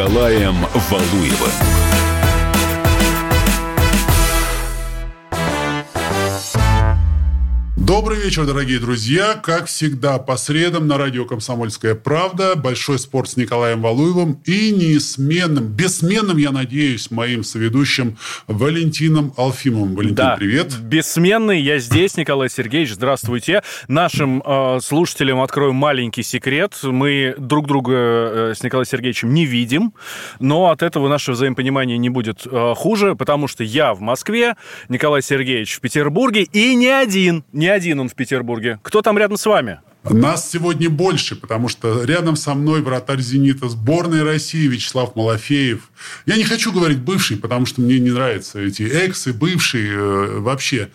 Николаем Валуевым. Добрый вечер, дорогие друзья. Как всегда, по средам на радио «Комсомольская правда» большой спорт с Николаем Валуевым и неизменным, бессменным, я надеюсь, моим соведущим Валентином Алфимовым. Валентин, да, привет. Бессменный, я здесь, Николай Сергеевич, здравствуйте. Нашим э, слушателям открою маленький секрет. Мы друг друга э, с Николаем Сергеевичем не видим, но от этого наше взаимопонимание не будет э, хуже, потому что я в Москве, Николай Сергеевич в Петербурге и не один, не один один он в Петербурге. Кто там рядом с вами? Нас сегодня больше, потому что рядом со мной вратарь «Зенита» сборной России Вячеслав Малафеев. Я не хочу говорить бывший, потому что мне не нравятся эти эксы, бывшие э, вообще.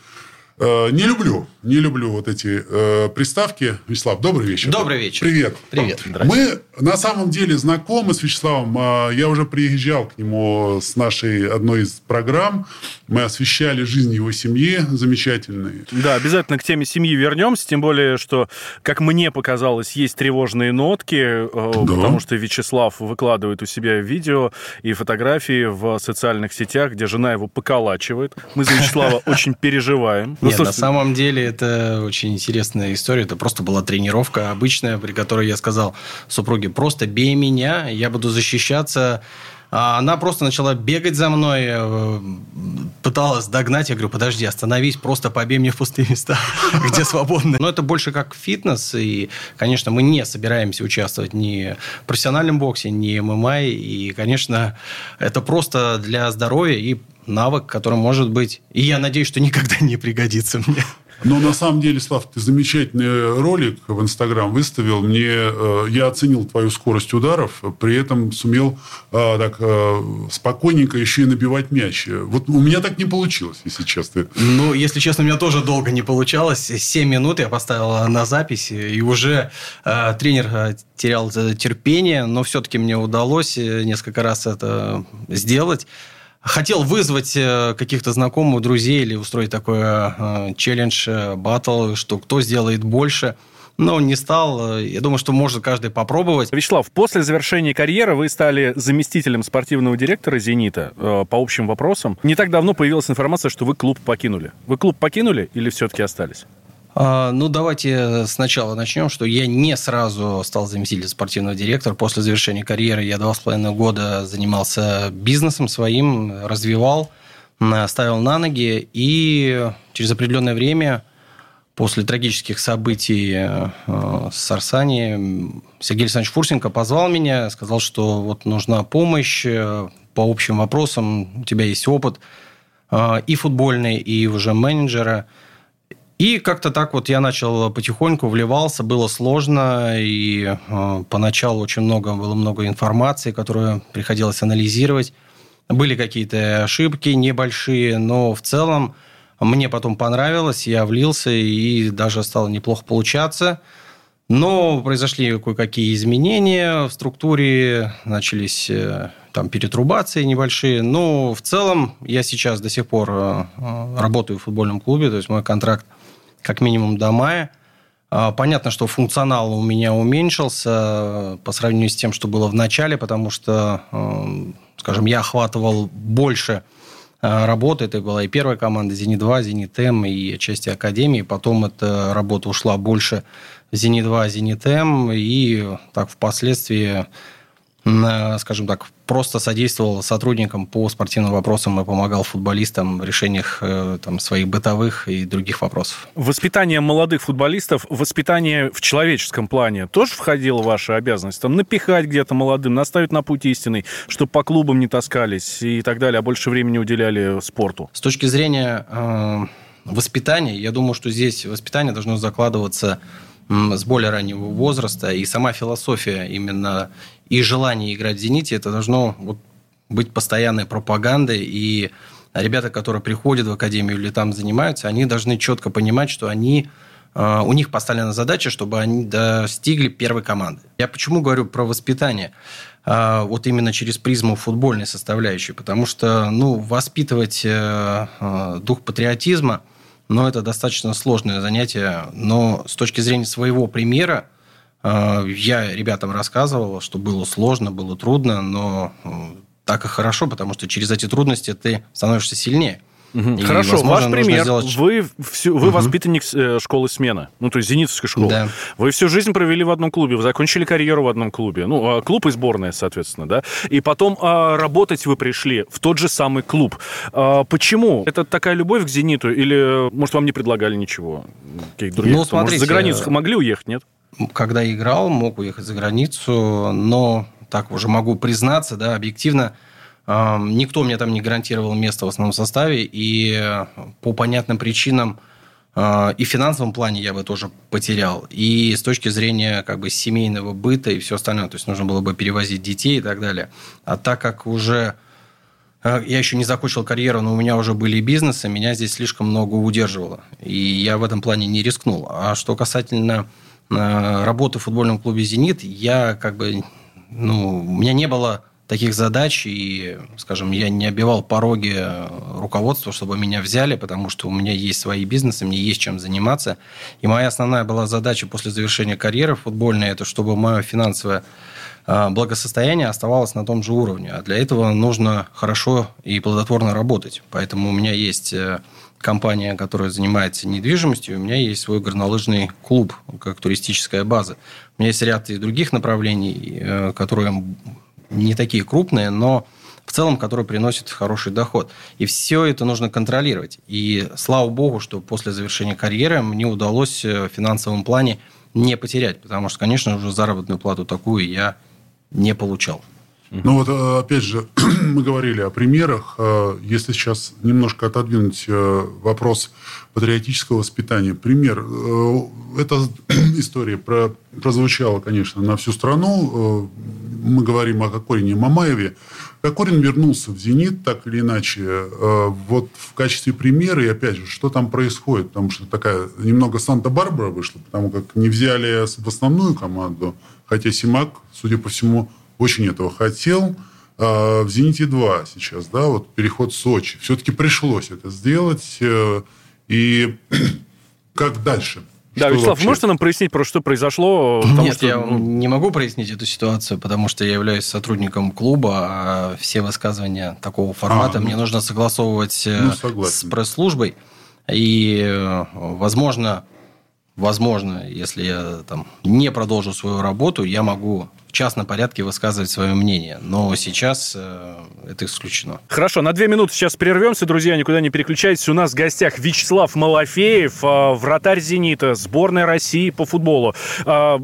Э, не люблю, не люблю вот эти э, приставки. Вячеслав, добрый вечер. Добрый вечер. Привет. Привет. Мы на самом деле знакомы с Вячеславом. Э, я уже приезжал к нему с нашей одной из программ. Мы освещали жизнь его семьи замечательной. Да, обязательно к теме семьи вернемся. Тем более, что, как мне показалось, есть тревожные нотки, э, да. потому что Вячеслав выкладывает у себя видео и фотографии в социальных сетях, где жена его поколачивает. Мы за Вячеслава очень переживаем. Ну, Нет, на самом деле это очень интересная история. Это просто была тренировка обычная, при которой я сказал супруге, просто бей меня, я буду защищаться. А она просто начала бегать за мной, э, пыталась догнать. Я говорю, подожди, остановись, просто побей мне в пустые места, где свободны. Но это больше как фитнес. И, конечно, мы не собираемся участвовать ни в профессиональном боксе, ни в ММА. И, конечно, это просто для здоровья и навык, который может быть, и я надеюсь, что никогда не пригодится мне. Но на самом деле, Слав, ты замечательный ролик в Инстаграм выставил. Мне, э, я оценил твою скорость ударов, при этом сумел э, так э, спокойненько еще и набивать мяч. Вот у меня так не получилось, если честно. Ну, если честно, у меня тоже долго не получалось. Семь минут я поставил на запись, и уже тренер терял терпение, но все-таки мне удалось несколько раз это сделать хотел вызвать э, каких-то знакомых, друзей или устроить такой э, челлендж, э, батл, что кто сделает больше но не стал. Я думаю, что может каждый попробовать. Вячеслав, после завершения карьеры вы стали заместителем спортивного директора «Зенита» по общим вопросам. Не так давно появилась информация, что вы клуб покинули. Вы клуб покинули или все-таки остались? А, ну, давайте сначала начнем, что я не сразу стал заместителем спортивного директора. После завершения карьеры я два с половиной года занимался бизнесом своим, развивал, ставил на ноги. И через определенное время, после трагических событий э, с Арсани, Сергей Александрович Фурсенко позвал меня, сказал, что вот нужна помощь э, по общим вопросам, у тебя есть опыт э, и футбольный, и уже менеджера – и как-то так вот я начал потихоньку вливался, было сложно, и э, поначалу очень много было много информации, которую приходилось анализировать. Были какие-то ошибки небольшие, но в целом мне потом понравилось, я влился и даже стало неплохо получаться. Но произошли кое-какие изменения в структуре, начались э, там перетрубации небольшие. Но в целом я сейчас до сих пор э, работаю в футбольном клубе, то есть мой контракт как минимум до мая. А, понятно, что функционал у меня уменьшился э, по сравнению с тем, что было в начале, потому что, э, скажем, я охватывал больше э, работы. Это была и первая команда «Зенит-2», «Зенит-М» и части Академии. Потом эта работа ушла больше в «Зенит-2», «Зенит-М». И так впоследствии скажем так, просто содействовал сотрудникам по спортивным вопросам и помогал футболистам в решениях э, там, своих бытовых и других вопросов. Воспитание молодых футболистов, воспитание в человеческом плане тоже входило в ваши обязанности? Там, напихать где-то молодым, наставить на путь истинный, чтобы по клубам не таскались и так далее, а больше времени уделяли спорту? С точки зрения э, воспитания, я думаю, что здесь воспитание должно закладываться с более раннего возраста, и сама философия именно и желание играть в «Зените» это должно вот быть постоянной пропагандой, и ребята, которые приходят в академию или там занимаются, они должны четко понимать, что они э, у них поставлена задача, чтобы они достигли первой команды. Я почему говорю про воспитание? Э, вот именно через призму футбольной составляющей. Потому что ну, воспитывать э, дух патриотизма – но это достаточно сложное занятие. Но с точки зрения своего примера, Я ребятам рассказывал, что было сложно, было трудно, но так и хорошо, потому что через эти трудности ты становишься сильнее. Угу. Хорошо, ваш пример. Сделать... Вы, всю, вы угу. воспитанник э, школы смена, ну, то есть зенитовской школы. Да. Вы всю жизнь провели в одном клубе, вы закончили карьеру в одном клубе. Ну, а клуб и сборная, соответственно, да. И потом а, работать вы пришли в тот же самый клуб. А, почему? Это такая любовь к «Зениту» или, может, вам не предлагали ничего? Каких других? Ну, смотрите, может, за границу могли уехать, нет? Когда играл, мог уехать за границу, но так уже могу признаться, да, объективно, Никто мне там не гарантировал место в основном составе, и э, по понятным причинам э, и в финансовом плане я бы тоже потерял, и с точки зрения как бы семейного быта и все остальное, то есть нужно было бы перевозить детей и так далее. А так как уже э, я еще не закончил карьеру, но у меня уже были бизнесы, меня здесь слишком много удерживало, и я в этом плане не рискнул. А что касательно работы в футбольном клубе «Зенит», я как бы, ну, у меня не было таких задач, и, скажем, я не обивал пороги руководства, чтобы меня взяли, потому что у меня есть свои бизнесы, мне есть чем заниматься. И моя основная была задача после завершения карьеры футбольной, это чтобы мое финансовое а, благосостояние оставалось на том же уровне. А для этого нужно хорошо и плодотворно работать. Поэтому у меня есть э, компания, которая занимается недвижимостью, у меня есть свой горнолыжный клуб, как туристическая база. У меня есть ряд и других направлений, э, которые не такие крупные, но в целом, которые приносят хороший доход. И все это нужно контролировать. И слава богу, что после завершения карьеры мне удалось э, в финансовом плане не потерять, потому что, конечно, уже заработную плату такую я не получал. Ну вот, э, опять же, мы говорили о примерах. Э, если сейчас немножко отодвинуть вопрос патриотического воспитания. Пример. Эта история про, прозвучала, конечно, на всю страну мы говорим о Кокорине Мамаеве, Кокорин вернулся в «Зенит», так или иначе, э, вот в качестве примера, и опять же, что там происходит, потому что такая немного Санта-Барбара вышла, потому как не взяли в основную команду, хотя Симак, судя по всему, очень этого хотел. А в «Зените-2» сейчас, да, вот переход в Сочи. Все-таки пришлось это сделать. Э, и как дальше? Да, Вячеслав, вообще? можете нам прояснить, про что произошло? Нет, что... я ну, не могу прояснить эту ситуацию, потому что я являюсь сотрудником клуба, а все высказывания такого формата а, ну, мне нужно согласовывать э, ну, с пресс-службой. И, э, возможно, возможно, если я там не продолжу свою работу, я могу частном порядке высказывать свое мнение. Но сейчас э, это исключено. Хорошо, на две минуты сейчас прервемся, друзья, никуда не переключайтесь. У нас в гостях Вячеслав Малафеев, э, вратарь «Зенита», сборная России по футболу. Э,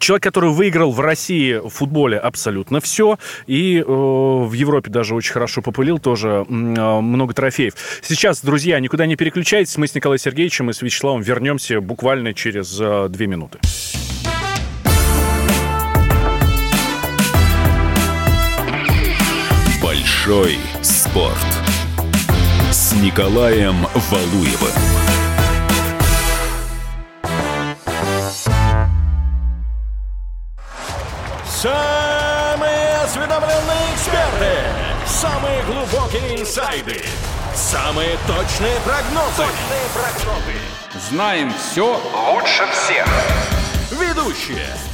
человек, который выиграл в России в футболе абсолютно все. И э, в Европе даже очень хорошо попылил, тоже э, много трофеев. Сейчас, друзья, никуда не переключайтесь. Мы с Николаем Сергеевичем и с Вячеславом вернемся буквально через э, две минуты. Большой спорт с Николаем Валуевым. Самые осведомленные эксперты, самые глубокие инсайды, самые точные прогнозы. Точные прогнозы. Знаем все лучше всех. Ведущие.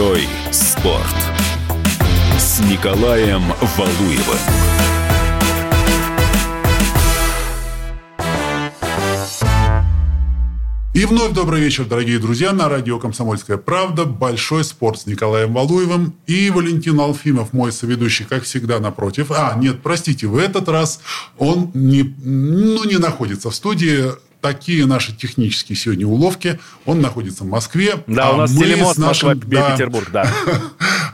Большой спорт с Николаем Валуевым. И вновь добрый вечер, дорогие друзья, на радио «Комсомольская правда». Большой спорт с Николаем Валуевым и Валентин Алфимов, мой соведущий, как всегда, напротив. А, нет, простите, в этот раз он не, ну, не находится в студии такие наши технические сегодня уловки. Он находится в Москве. Да, а у нас телемост нашим, Москва-Петербург, да.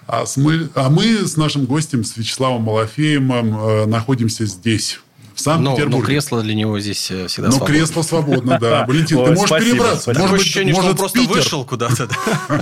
А, мы, а мы с нашим гостем, с Вячеславом Малафеем, э, находимся здесь, в Санкт-Петербурге. Но, но кресло для него здесь э, всегда Но свободно. кресло свободно, да. Валентин, ты можешь перебраться. Может ощущение, что может, он просто вышел куда-то.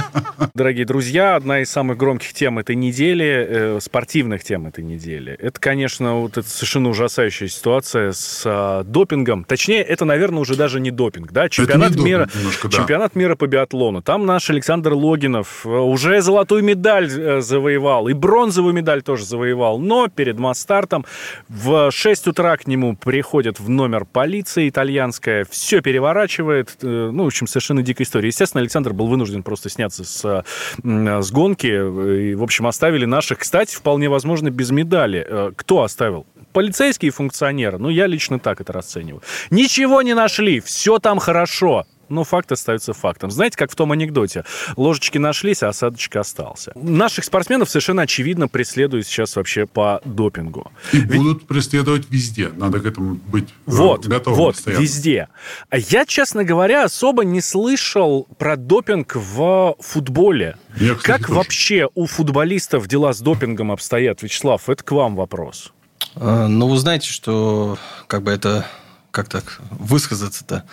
Дорогие друзья, одна из самых громких тем этой недели, э, спортивных тем этой недели, это, конечно, вот эта совершенно ужасающая ситуация с э, допингом. Точнее, это, наверное, уже даже не допинг, да? Чемпионат мира, чемпионат мира по биатлону. Там наш Александр Логинов э, уже золотую медаль завоевал, и бронзовую медаль тоже завоевал. Но перед масс-стартом в 6 утра к нему приходит в номер полиция итальянская, все переворачивает. э, Ну, в общем, совершенно дикая история. Естественно, Александр был вынужден просто сняться с, с гонки. э, И, в общем, оставили наших, кстати, вполне возможно, без медали. Э, Кто оставил? Полицейские функционеры. Ну, я лично так это расцениваю. Ничего не нашли, все там хорошо. Но факт остается фактом. Знаете, как в том анекдоте. Ложечки нашлись, а осадочек остался. Наших спортсменов совершенно очевидно преследуют сейчас вообще по допингу. И будут преследовать везде. Надо к этому быть э, Вот, готовым вот, постоянно. везде. А я, честно говоря, особо не слышал про допинг в футболе. Я, кстати, как тоже. вообще у футболистов дела с допингом обстоят, Вячеслав? Это к вам вопрос. А, Ну, вы знаете, что как бы это, как так высказаться-то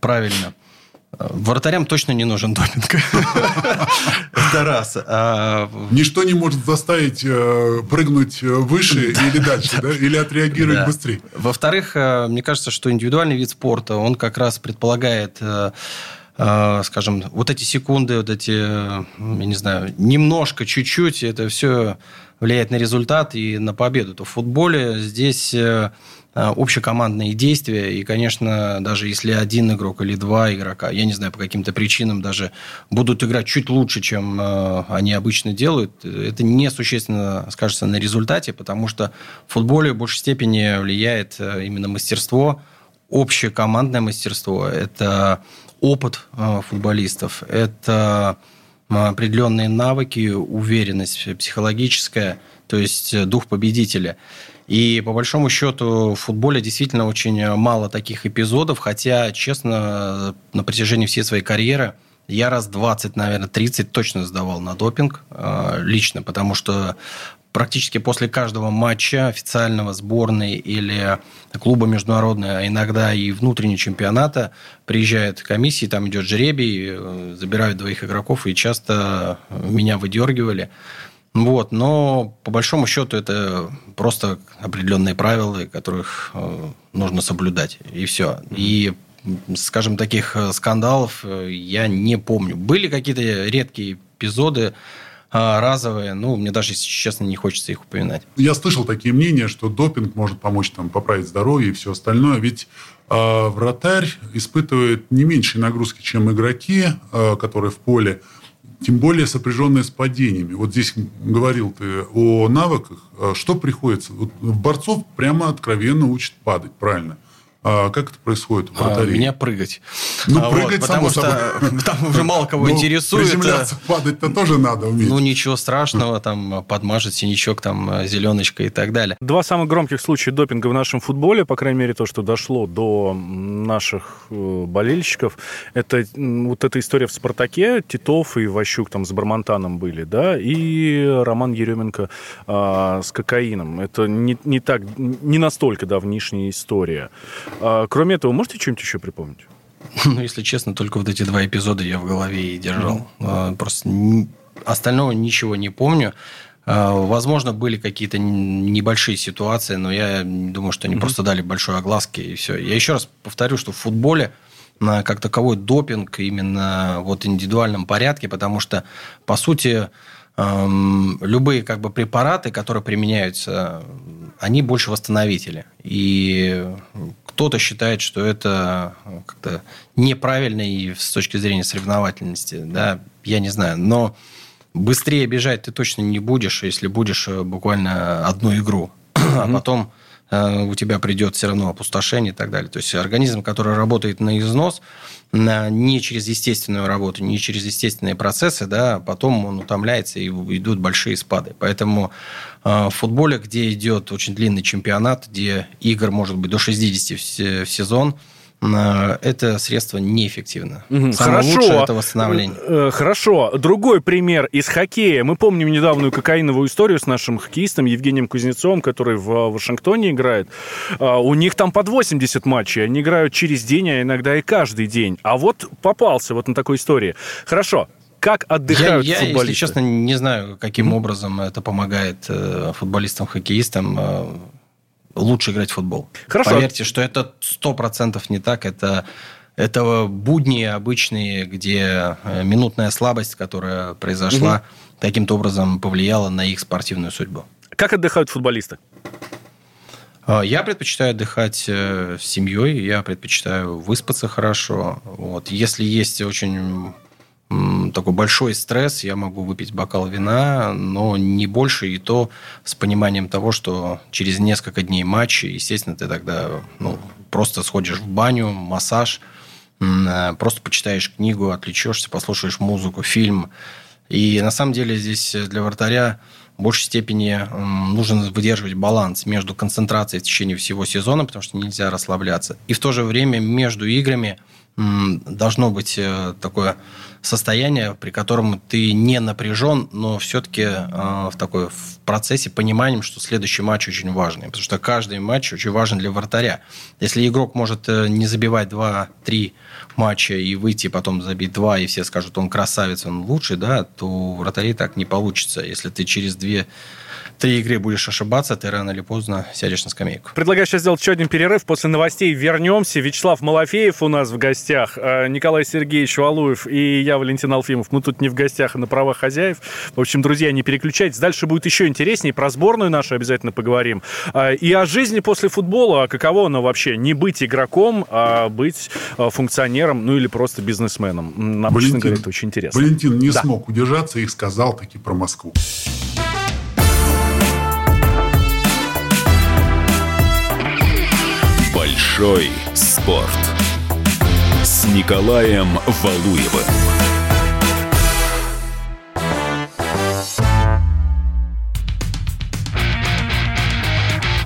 правильно. Вратарям точно не нужен допинг. Это раз. А, Ничто не может заставить э, прыгнуть э, выше или дальше, да? Или отреагировать быстрее. Во-вторых, э, мне кажется, что индивидуальный вид спорта, он как раз предполагает, скажем, вот эти секунды, вот эти, э, я не знаю, немножко, чуть-чуть, это все влияет на результат и на победу. То в футболе здесь э, э, общекомандные действия, и, конечно, даже если один игрок или два игрока, я не знаю, по каким-то причинам даже будут играть чуть лучше, чем э, они обычно делают, это несущественно скажется на результате, потому что в футболе в большей степени влияет э, именно мастерство, общее командное мастерство, это опыт э, футболистов, это э, определенные навыки, уверенность психологическая, то есть э, дух победителя. И по большому счету в футболе действительно очень мало таких эпизодов, хотя, честно, на протяжении всей своей карьеры я раз 20, наверное, 30 точно сдавал на допинг э, лично, потому что практически после каждого матча официального сборной или клуба международного, а иногда и внутреннего чемпионата приезжает комиссия, там идет жребий, э, забирают двоих игроков, и часто меня выдергивали. Вот, но по большому счету это просто определенные правила, которых э, нужно соблюдать, и все. И, скажем, таких э, скандалов я не помню. Были какие-то редкие эпизоды, разовые, ну, мне даже, если честно, не хочется их упоминать. Я слышал такие мнения, что допинг может помочь там, поправить здоровье и все остальное. Ведь э, вратарь испытывает не меньшие нагрузки, чем игроки, э, которые в поле, тем более сопряженные с падениями. Вот здесь говорил ты о навыках. Что приходится? Вот борцов прямо откровенно учат падать, правильно? А как это происходит А, меня прыгать. Ну, А, прыгать, потому само что там уже мало кого Ну, интересует. Приземляться, падать-то тоже надо уметь. Ну, ничего страшного, там подмажет синячок, там зеленочка и так далее. Два самых громких случая допинга в нашем футболе, по крайней мере, то, что дошло до наших э, болельщиков, это вот эта история в «Спартаке», Титов и Ващук там с Бармантаном были, да, и Роман Еременко а, с кокаином. Это не, не так, не настолько давнишняя история. А, кроме этого, можете что-нибудь еще припомнить? Ну, если честно, только вот эти два эпизода я в голове и держал. А, Просто остального ничего не помню. А, Возможно, были какие-то небольшие ситуации, но я думаю, что они просто дали большой огласки и все. Я еще раз повторю, что в футболе на как таковой допинг именно вот в индивидуальном порядке, потому что, по сути, любые как бы препараты, которые применяются, они больше восстановители. И кто-то считает, что это как-то неправильно и с точки зрения соревновательности, да, я не знаю, но быстрее бежать ты точно не будешь, если будешь э, буквально одну игру, а потом э, у тебя придет все равно опустошение и так далее. То есть организм, который работает на износ, не через естественную работу, не через естественные процессы, да, потом он утомляется и идут большие спады. Поэтому э, в футболе, где идет очень длинный чемпионат, где игр может быть до 60 в се- в сезон, э, это средство неэффективно. Мгм, Самое Хорошо. лучшее это восстановление. Э, э, Хорошо. Другой пример из хоккея. Мы помним недавнюю кокаиновую историю с нашим хоккеистом Евгением Кузнецовым, который в э, Вашингтоне играет. А, У них там под 80 матчей. Они играют через день, а иногда и каждый день. А вот попался вот на такой истории. Хорошо. Как Я, отдыхают я, если футболисты? честно, не знаю, каким образом это помогает футболистам, хоккеистам лучше играть в футбол. Хорошо. Поверьте, что это сто процентов не так. Это это будни обычные, где э, минутная слабость, которая произошла, каким-то образом повлияла на их спортивную судьбу. Как отдыхают футболисты? А, Я предпочитаю отдыхать э, с семьей, я предпочитаю выспаться хорошо. Вот. Если есть очень такой большой стресс, я могу выпить бокал вина, но не больше, и то с пониманием того, что через несколько дней матча, естественно, ты тогда ну, просто сходишь в баню, массаж, э, просто почитаешь книгу, отвлечешься, послушаешь музыку, фильм. И на самом деле здесь для вратаря в большей степени нужно выдерживать баланс между концентрацией в течение всего сезона, потому что нельзя расслабляться, и в то же время между играми должно быть э, такое состояние, при котором ты не напряжен, но все-таки в такой в процессе пониманием, что следующий матч очень важный, потому что каждый матч очень важен для вратаря. Если игрок может э, не забивать 2-3 матча и выйти потом забить 2, и все скажут, он красавец, он лучший, да, то вратарей так не получится. Если ты через 2 три игры будешь ошибаться, ты рано или поздно сядешь на скамейку. Предлагаю сейчас сделать еще один перерыв. После новостей вернемся. Вячеслав Малафеев у нас в гостях, э, Николай Сергеевич Валуев и я, Валентин Алфимов. Мы тут не в гостях, а на правах хозяев. В общем, друзья, не переключайтесь. Дальше будет еще интереснее. Про сборную нашу обязательно поговорим. А, И о жизни после футбола. Каково оно вообще? Не быть игроком, а быть э, функционером, ну или просто бизнесменом. Нам, честно говоря, это очень интересно. Валентин не Да. смог удержаться и сказал таки про Москву. Большой спорт. С Николаем Валуевым.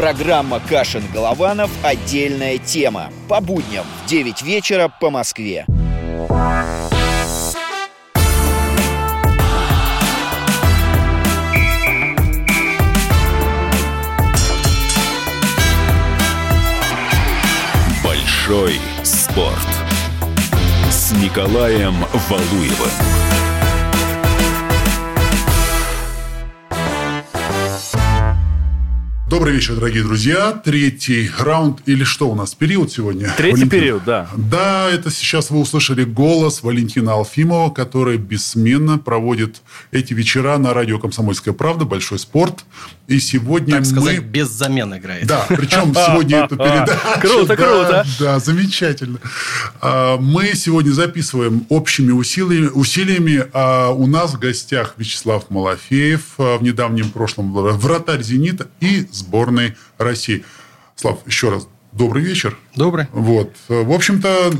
Программа «Кашин-Голованов. Отдельная тема». По будням в 9 вечера по Москве. Большой спорт. С Николаем Валуевым. Добрый вечер, дорогие друзья. Третий раунд или что у нас? Период сегодня? Третий Валентин? период, да. Да, это сейчас вы услышали голос Валентина Алфимова, который бессменно проводит эти вечера на радио «Комсомольская правда», «Большой спорт». И сегодня Так сказать, мы... без замен играет. Да, причем сегодня эту передачу... Круто, да, круто. Да, замечательно. А, Мы сегодня записываем общими усилиями. усилиями. а У нас в гостях Вячеслав Малафеев, а, в недавнем прошлом вратарь «Зенита» и сборной России. Слав, еще раз добрый вечер. Добрый. Вот. В общем-то,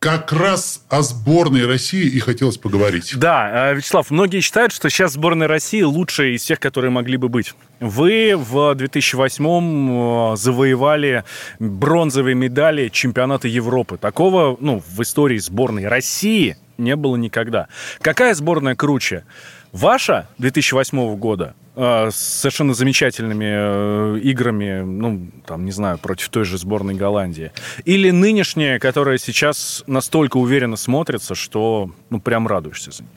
как раз о сборной России и хотелось поговорить. Да, э, Вячеслав, многие считают, что сейчас сборная России лучшая из тех, которые могли бы быть. Вы в 2008-м э, завоевали бронзовые медали чемпионата Европы. Такого ну, в истории сборной России не было никогда. Какая сборная круче? Ваша 2008 года с совершенно замечательными э, играми, ну, там, не знаю, против той же сборной Голландии. Или нынешняя, которая сейчас настолько уверенно смотрится, что, ну, прям радуешься за нее.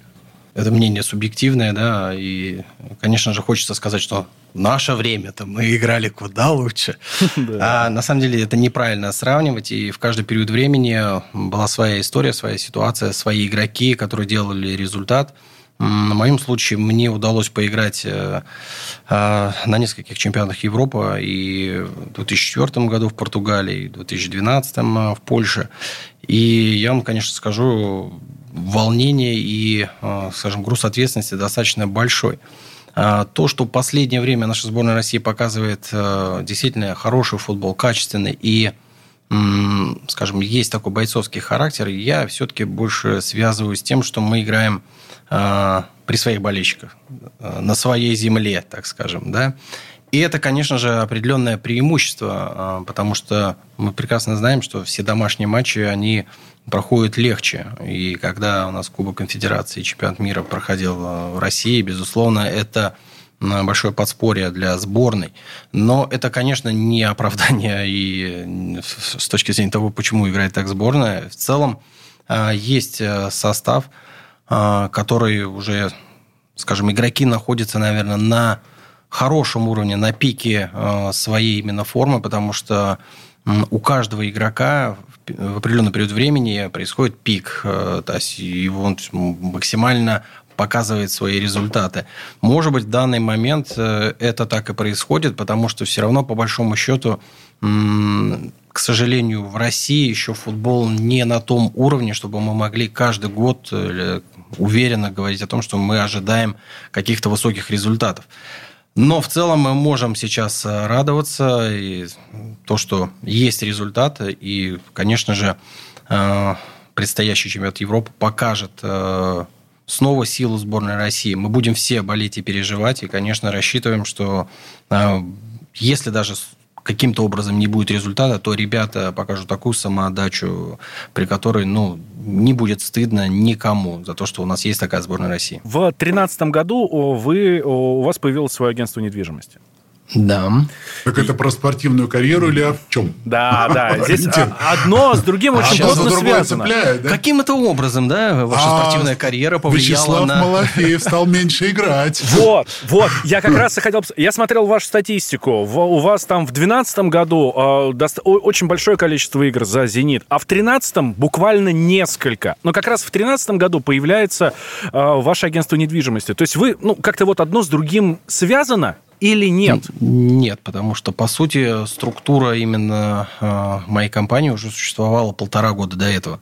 Это мнение субъективное, да, и, конечно же, хочется сказать, что в наше время-то мы играли куда лучше. А на самом деле это неправильно сравнивать, и в каждый период времени была своя история, своя ситуация, свои игроки, которые делали результат. На моем случае мне удалось поиграть э, э, на нескольких чемпионатах Европы и в 2004 году в Португалии, в 2012 в Польше. И я вам, конечно, скажу, волнение и, э, скажем, груз ответственности достаточно большой. То, что в последнее время наша сборная России показывает э, действительно хороший футбол, качественный и скажем, есть такой бойцовский характер, я все-таки больше связываю с тем, что мы играем э, при своих болельщиках, на своей земле, так скажем, да. И это, конечно же, определенное преимущество, потому что мы прекрасно знаем, что все домашние матчи, они проходит легче. И когда у нас Кубок Конфедерации чемпионат мира проходил в России, безусловно, это большое подспорье для сборной. Но это, конечно, не оправдание и с точки зрения того, почему играет так сборная. В целом а, есть э, состав, который уже, скажем, игроки находятся, наверное, на хорошем уровне, на пике э, своей именно формы, потому что у каждого игрока в определенный период времени происходит пик, э, то есть его максимально показывает свои результаты. Может быть, в данный момент э, это так и происходит, потому что все равно, по большому счету, к сожалению, в России еще футбол не на том уровне, чтобы мы могли каждый год э, уверенно говорить о том, что мы ожидаем каких-то высоких результатов. Но в целом мы можем сейчас э, радоваться и то, что есть результаты. И, конечно же, предстоящий чемпионат Европы покажет снова силу сборной России. Мы будем все болеть и переживать. И, конечно, рассчитываем, что если даже каким-то образом не будет результата, то ребята покажут такую самоотдачу, при которой ну, не будет стыдно никому за то, что у нас есть такая сборная России. В 2013 году вы, у вас появилось свое агентство недвижимости. Да. Так это про спортивную карьеру или о чем? Да, да. Здесь одно с другим очень плотно связано. Цепляет, да? Каким это образом, да, ваша а спортивная карьера повлияла Вячеслав на... Малафеев стал меньше играть. Вот, вот. Я как раз и хотел... Я смотрел вашу статистику. У вас там в 2012 году очень большое количество игр за «Зенит», а в 2013 буквально несколько. Но как раз в 2013 году появляется ваше агентство недвижимости. То есть вы, ну, как-то вот одно с другим связано, или нет? Нет, потому что, по сути, структура именно э, моей компании уже существовала полтора года до этого.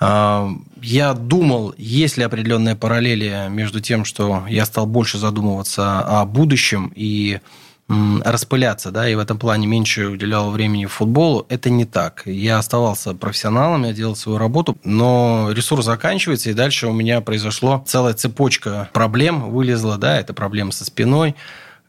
Э, я думал, есть ли определенные параллели между тем, что я стал больше задумываться о будущем и распыляться, да, и в этом плане меньше уделял времени футболу, это не так. Я оставался профессионалом, я делал свою работу, но ресурс заканчивается, и дальше у меня произошло целая цепочка проблем вылезла, да, это проблемы со спиной,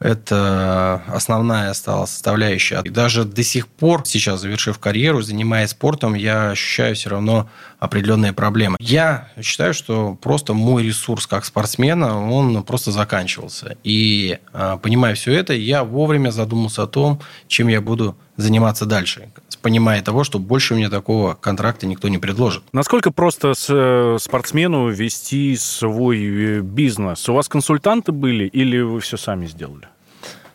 это основная стала составляющая. И даже до сих пор, сейчас завершив карьеру, занимаясь спортом, я ощущаю все равно определенные проблемы. Я считаю, что просто мой ресурс как спортсмена, он просто заканчивался. И а, понимая все это, я вовремя задумался о том, чем я буду заниматься дальше, понимая того, что больше мне такого контракта никто не предложит. Насколько просто с э, спортсмену вести свой э, бизнес? У вас консультанты были или вы все сами сделали?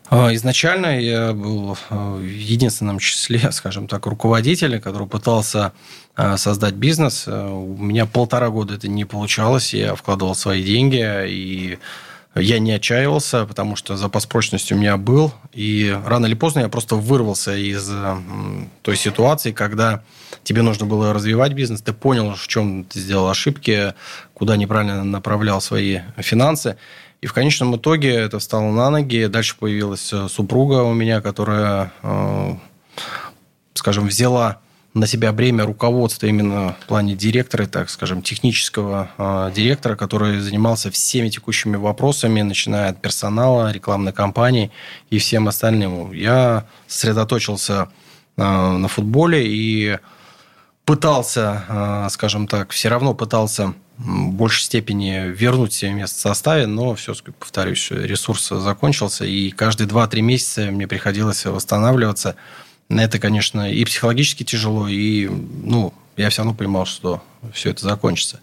А, изначально я был э, в единственном числе, скажем так, руководителя, который пытался создать бизнес. У меня полтора года это не получалось. Я вкладывал свои деньги и я не отчаивался, потому что запас прочности у меня был. И рано или поздно я просто вырвался из той ситуации, когда тебе нужно было развивать бизнес, ты понял, в чем ты сделал ошибки, куда неправильно направлял свои финансы. И в конечном итоге это встало на ноги. Дальше появилась э, супруга у меня, которая, э, скажем, взяла на себя бремя руководства именно в плане директора, так скажем, технического э, директора, который занимался всеми текущими вопросами, начиная от персонала, рекламной кампании и всем остальным. Я сосредоточился э, на футболе и пытался, э, скажем так, все равно пытался в большей степени вернуть себе место в составе, но все, повторюсь, ресурс закончился, и каждые 2-3 месяца мне приходилось восстанавливаться – это, конечно, и психологически тяжело, и, ну, я все равно понимал, что все это закончится.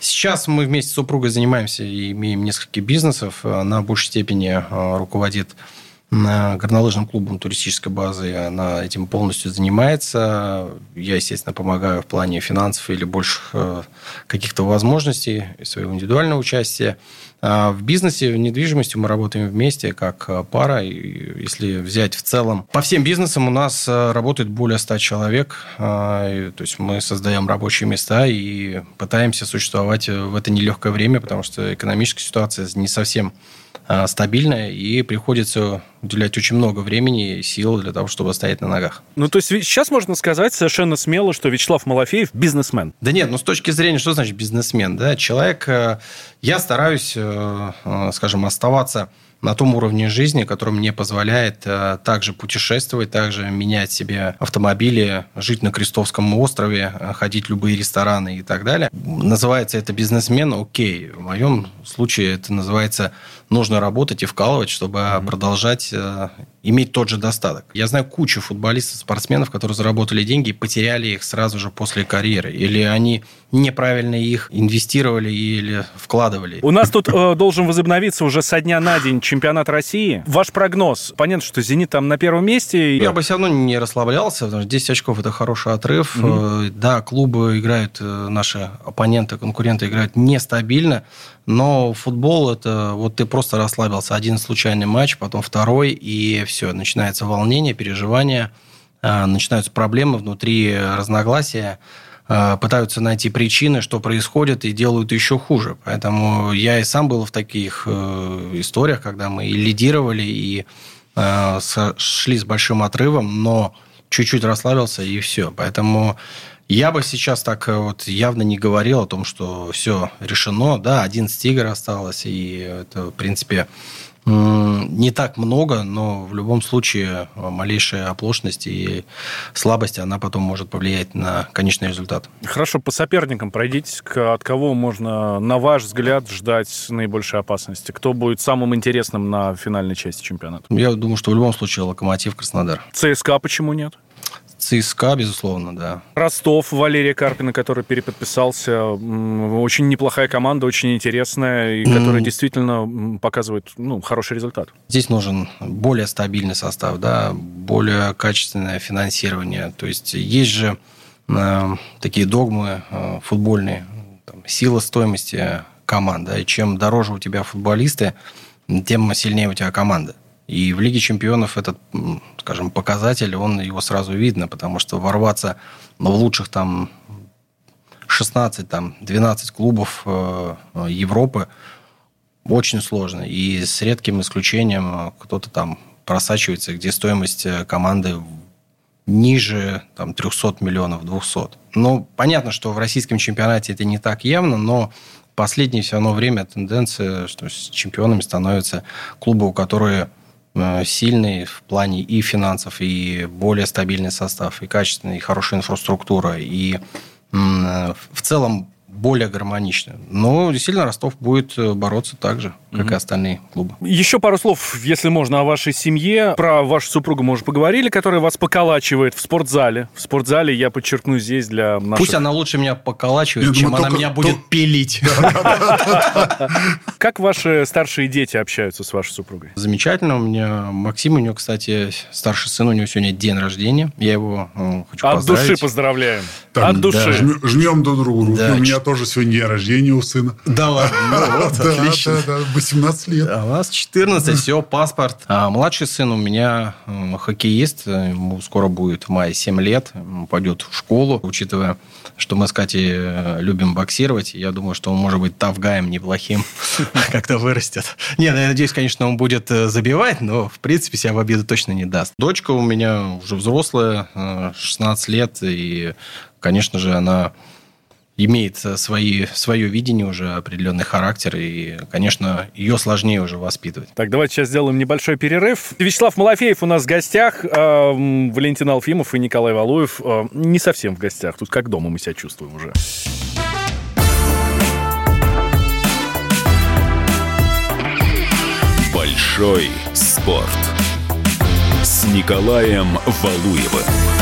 Сейчас мы вместе с супругой занимаемся и имеем несколько бизнесов. Она в большей степени э, руководит горнолыжным клубом туристической базы. Она этим полностью занимается. Я, естественно, помогаю в плане финансов или больших э, каких-то возможностей своего индивидуального участия. А в бизнесе, в недвижимости мы работаем вместе как э, пара. И если взять в целом, по всем бизнесам у нас э, работает более 100 человек. То есть мы создаем рабочие места и пытаемся существовать в это нелегкое время, потому что экономическая ситуация не совсем а, стабильная, и приходится уделять очень много времени и сил для того, чтобы стоять на ногах. Ну, то есть сейчас можно сказать совершенно смело, что Вячеслав Малафеев бизнесмен. Да нет, ну, с точки зрения, что значит бизнесмен? Да? Человек, э, я стараюсь, э, э, скажем, оставаться на том уровне жизни, который мне позволяет э, также путешествовать, также менять себе автомобили, жить на Крестовском острове, э, ходить в любые рестораны и так далее. Называется это бизнесмен, окей. В моем случае это называется нужно работать и вкалывать, чтобы mm-hmm. продолжать э, иметь тот же достаток. Я знаю кучу футболистов, спортсменов, которые заработали деньги и потеряли их сразу же после карьеры. Или они неправильно их инвестировали или вкладывали. У нас тут э, должен возобновиться уже со дня на день чемпионат России. Ваш прогноз? Понятно, что «Зенит» там на первом месте. Я бы все равно не расслаблялся, потому что 10 очков – это хороший отрыв. Mm-hmm. Да, клубы играют, э, наши оппоненты, конкуренты играют нестабильно, но футбол – это вот ты просто расслабился. Один случайный матч, потом второй, и все, начинается волнение, переживание, а, начинаются проблемы внутри, разногласия пытаются найти причины, что происходит, и делают еще хуже. Поэтому я и сам был в таких э, историях, когда мы и лидировали, и э, шли с большим отрывом, но чуть-чуть расслабился, и все. Поэтому я бы сейчас так э, вот явно не говорил о том, что все решено. Да, 11 игр осталось, и это, в принципе, не так много, но в любом случае э, малейшая оплошность и слабость, она потом может повлиять на конечный результат. Хорошо, по соперникам пройдитесь. От кого можно, на ваш взгляд, ждать наибольшей опасности? Кто будет самым интересным на финальной части чемпионата? Я думаю, что в любом случае Локомотив Краснодар. ЦСКА почему нет? ЦСКА, безусловно, да. Ростов, Валерия Карпина, который переподписался. Очень неплохая команда, очень интересная, и которая mm. действительно показывает ну, хороший результат. Здесь нужен более стабильный состав, да, более качественное финансирование. То есть есть же э, такие догмы э, футбольные, там, сила стоимости команды. И чем дороже у тебя футболисты, тем сильнее у тебя команда. И в Лиге чемпионов этот, скажем, показатель, он его сразу видно, потому что ворваться в лучших там 16, там, 12 клубов э, Европы очень сложно. И с редким исключением кто-то там просачивается, где стоимость э, команды ниже там, 300 миллионов, 200. Ну, понятно, что в российском чемпионате это не так явно, но последнее все равно время тенденция, что с чемпионами становятся клубы, у которых Э, сильный в плане и финансов, и более стабильный состав, и качественная, и хорошая инфраструктура, и в целом более гармонично. Но действительно Ростов будет э, бороться так же, как mm и остальные клубы. Еще пару слов, если можно, о вашей семье. Про вашу супругу мы уже поговорили, которая вас поколачивает в спортзале. В спортзале, я подчеркну здесь для наших... Пусть она лучше меня поколачивает, я чем думаю, она только... меня будет пилить. Как ваши старшие дети общаются с вашей супругой? Замечательно. У меня Максим, у него, кстати, старший сын, у него сегодня день рождения. Я его э, хочу От души поздравляем. От души. Жмем друг другу руки. У меня тоже сегодня день рождения у сына. Да ладно? Ну, отлично. Да, да, 18 лет. А у вас 14, все, паспорт. А младший сын у меня хоккеист, ему скоро будет в мае 7 лет, пойдет в школу, учитывая, что мы с Катей э, любим боксировать, я думаю, что он может быть тавгаем неплохим, как-то вырастет. Нет, я надеюсь, конечно, он будет э, забивать, но, в принципе, себя в обиду точно не даст. Дочка у меня уже взрослая, 16 э, лет, и, конечно же, она имеет свои, свое видение уже, определенный характер, и, конечно, ее сложнее уже воспитывать. Так, давайте сейчас сделаем небольшой перерыв. Вячеслав Малафеев у нас в гостях, э, Валентин Алфимов и Николай Валуев э, не совсем в гостях, тут как дома мы себя чувствуем уже. Большой спорт с Николаем Валуевым.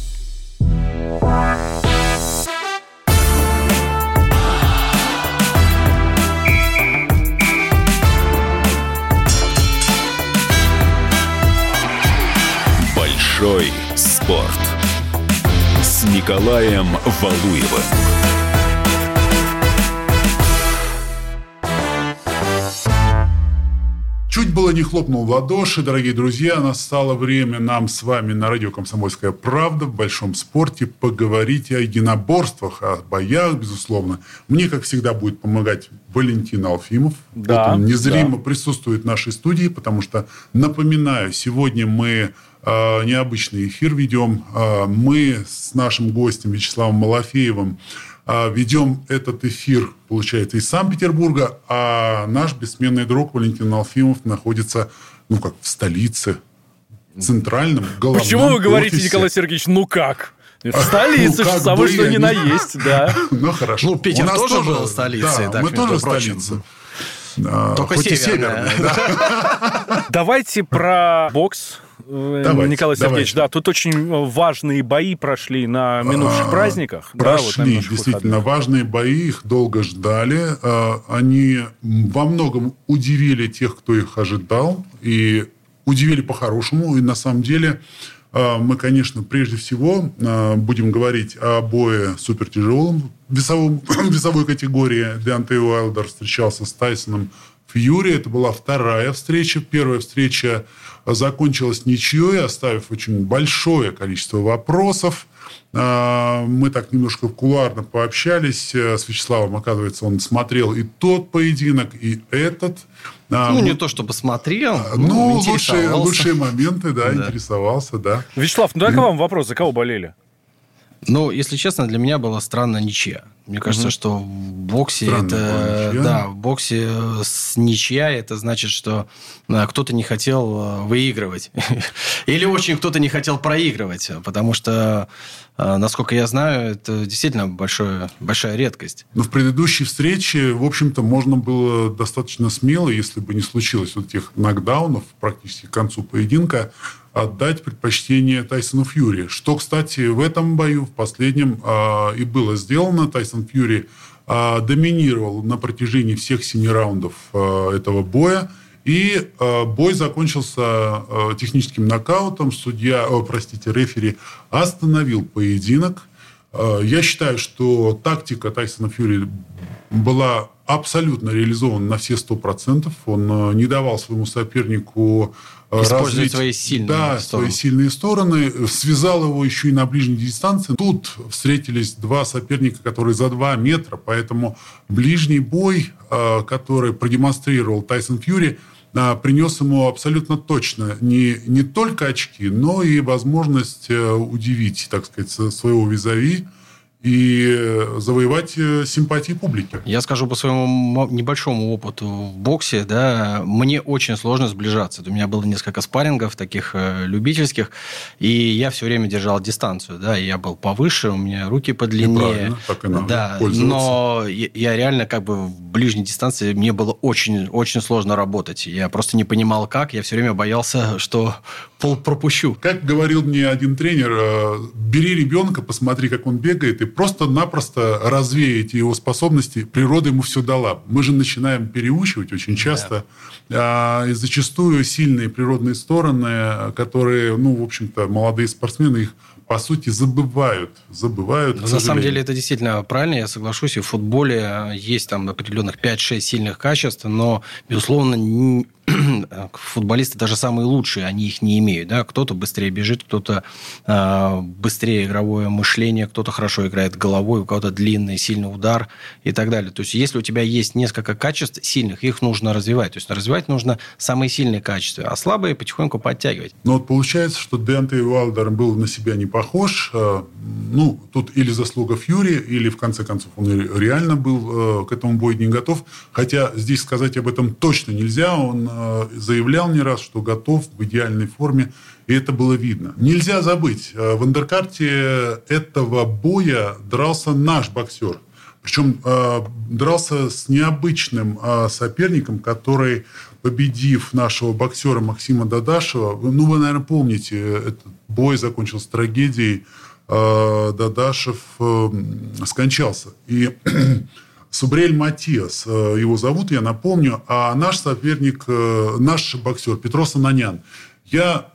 Спорт с Николаем Валуевым. Чуть было не хлопнул в ладоши, дорогие друзья, настало время нам с вами на радио «Комсомольская правда» в большом спорте поговорить о единоборствах, о боях, безусловно. Мне, как всегда, будет помогать Валентин Алфимов. Да, вот он незримо да. присутствует в нашей студии, потому что, напоминаю, сегодня мы необычный эфир ведем. Э, мы с нашим гостем Вячеславом Малафеевым э, ведем этот эфир, получается, из Санкт-Петербурга, а наш бессменный друг Валентин Алфимов находится, ну, как в столице, центральном головном Почему вы говорите, офисе. Николай Сергеевич, ну как? В столице, Ну, самое что ни не- на есть, да. Ну, хорошо. Ну, Питер тоже был столицей, Да, так, мы тоже столица. Только северная. северная, да. Давайте про бокс. Э, Давайте, Николай Сергеевич, давайте. да, тут очень важные бои прошли на минувших А, праздниках. да, вот Прошли минувших действительно выходных. важные бои, их долго ждали. А, Они во многом удивили тех, кто их ожидал, и удивили по-хорошему. И на самом деле а, мы, конечно, прежде всего а, будем говорить о бое супертяжелом весовом, весовой категории. Деонтей Уайлдер встречался с Тайсоном Фьюри. Это была вторая встреча. Первая встреча закончилась ничьей, оставив очень большое количество вопросов. А, Мы так немножко кулуарно пообщались э, с Вячеславом. Оказывается, он смотрел и тот поединок, и этот. А, Ну, мы- не то чтобы смотрел, Ну, лучшие, лучшие моменты, да, Да. интересовался, да. Вячеслав, ну дай-ка вам вопрос, за кого болели? Ну, если честно, для меня была странная ничья. Мне кажется, что в боксе Странная это... ничья. Да, в боксе э, с ничья это значит, что э, кто-то не хотел э, выигрывать. Или очень кто-то не хотел проигрывать. Потому что, насколько я знаю, это действительно большое, большая редкость. Но в предыдущей встрече, в общем-то, можно было достаточно смело, если бы не случилось вот этих нокдаунов практически к концу поединка, отдать предпочтение Тайсону Фьюри. Что, кстати, в этом бою, в последнем, а, и было сделано. Тайсон Фьюри а, доминировал на протяжении всех семи раундов а, этого боя. И э, бой закончился э, техническим нокаутом. Судья, о, простите, рефери остановил поединок. Э, Я считаю, что тактика Тайсона Фьюри была абсолютно реализована на все 100%. Он э, не давал своему сопернику э, Использовать развить свои сильные да, стороны. свои сильные стороны. Связал его еще и на ближней дистанции. Тут встретились два соперника, которые за 2 метра. Поэтому ближний бой, э, который продемонстрировал Тайсон Фьюри, э, принес ему абсолютно точно не, не только очки, но и возможность э, удивить, так сказать, своего визави и э, завоевать э, симпатии публики. Я скажу по своему небольшому опыту в боксе, да, мне очень сложно сближаться. У меня было несколько спаррингов таких э, любительских, и я все время держал дистанцию, да, я был повыше, у меня руки подлиннее. так и надо да, но я, реально как бы в ближней дистанции мне было очень, очень сложно работать. Я просто не понимал, как. Я все время боялся, что пол пропущу. Как говорил мне один тренер, бери ребенка, посмотри, как он бегает, и просто-напросто развеете его способности. Природа ему все дала. Мы же начинаем переучивать очень часто. А, И зачастую сильные природные стороны, которые, ну, в общем-то, молодые спортсмены их по сути, забывают. Забывают, к На самом деле это действительно правильно, я соглашусь. И в футболе есть там определенных 5-6 сильных качеств, но, безусловно, футболисты даже самые лучшие, они их не имеют. Да? Кто-то быстрее бежит, кто-то э, быстрее игровое мышление, кто-то хорошо играет головой, у кого-то длинный, сильный удар и так далее. То есть если у тебя есть несколько качеств сильных, их нужно развивать. То есть развивать нужно самые сильные качества, а слабые потихоньку подтягивать. Но вот получается, что Деонтей Уайлдер был на себя не похож. Э, ну, тут или заслуга Фьюри, или, в конце концов, он реально был э, к этому бою не готов. Хотя здесь сказать об этом точно нельзя. Он заявлял не раз, что готов в идеальной форме, и это было видно. Нельзя забыть, в андеркарте этого боя дрался наш боксер. Причем дрался с необычным соперником, который победив нашего боксера Максима Дадашева, ну, вы, наверное, помните, этот бой закончился трагедией, э, Дадашев э, скончался. И Субрель Матиас, э, его зовут, я напомню, а наш соперник, наш боксер Петрос Ананян. Я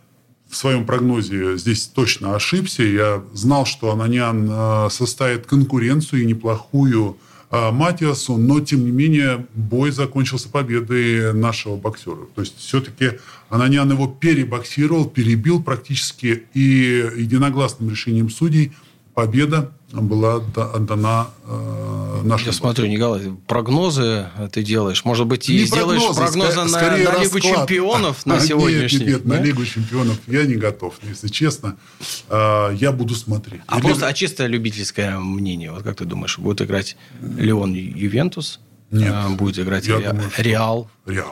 в своем прогнозе здесь точно ошибся. Я знал, что Ананян составит конкуренцию и неплохую Матиасу, но, тем не менее, бой закончился победой нашего боксера. То есть, все-таки Ананян его перебоксировал, перебил практически, и единогласным решением судей победа была отдана нашему. Я смотрю, Николай, прогнозы ты делаешь. Может быть, и не сделаешь прогнозы, прогнозы на, на Лигу чемпионов на сегодняшний нет, нет, на Лигу чемпионов я не готов, если честно. Э, я буду смотреть. А Или... просто а чисто любительское мнение. Вот как ты думаешь, будет играть Леон Ювентус? Нет. Э, будет играть Реал? Думаю, Реал.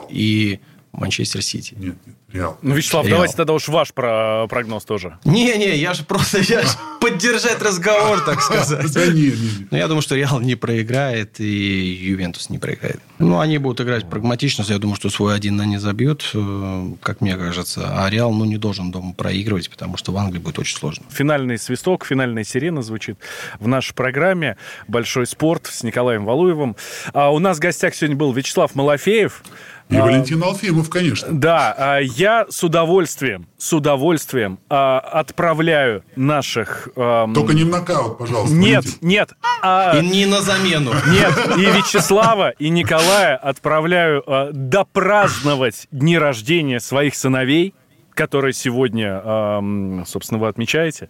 И Манчестер Сити. Нет, нет, Реал. Ну, Вячеслав, Реал. давайте тогда уж ваш про прогноз тоже. Не-не, я же просто я же поддержать разговор, так сказать. Да не, не, Но я думаю, что Реал не проиграет, и Ювентус не проиграет. Ну, они будут играть прагматично, я думаю, что свой один они забьют, э, как мне кажется. А Реал, ну, не должен дома проигрывать, потому что в Англии будет очень сложно. Финальный свисток, финальная сирена звучит в нашей программе «Большой спорт» с Николаем Валуевым. А у нас в гостях сегодня был Вячеслав Малафеев, и а, Валентин Алфимов, конечно. Да, а, я с удовольствием, с удовольствием а, отправляю наших... А, Только не в нокаут, пожалуйста. Нет, Валентин. нет. А, и не на замену. Нет, и Вячеслава, и Николая отправляю а, допраздновать дни рождения своих сыновей, которые сегодня, собственно, вы отмечаете.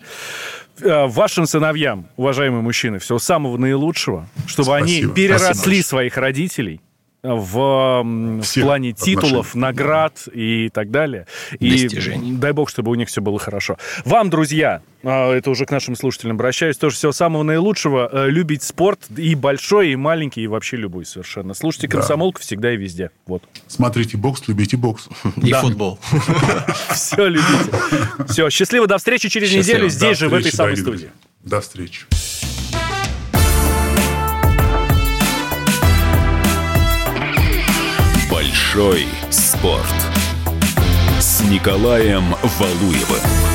Вашим сыновьям, уважаемые мужчины, всего самого наилучшего, чтобы Спасибо. они переросли Спасибо. своих родителей, в, в плане титулов, отношений. наград и так далее. И дай бог, чтобы у них все было хорошо. Вам, друзья, а, это уже к нашим слушателям обращаюсь, тоже всего самого наилучшего. Э, любить спорт и большой, и маленький, и вообще любой совершенно. Слушайте да. комсомолку всегда и везде. Вот. Смотрите бокс, любите бокс. И футбол. Все любите. Все, счастливо, до встречи через неделю здесь же, в этой самой студии. До встречи. Большой спорт с Николаем Валуевым.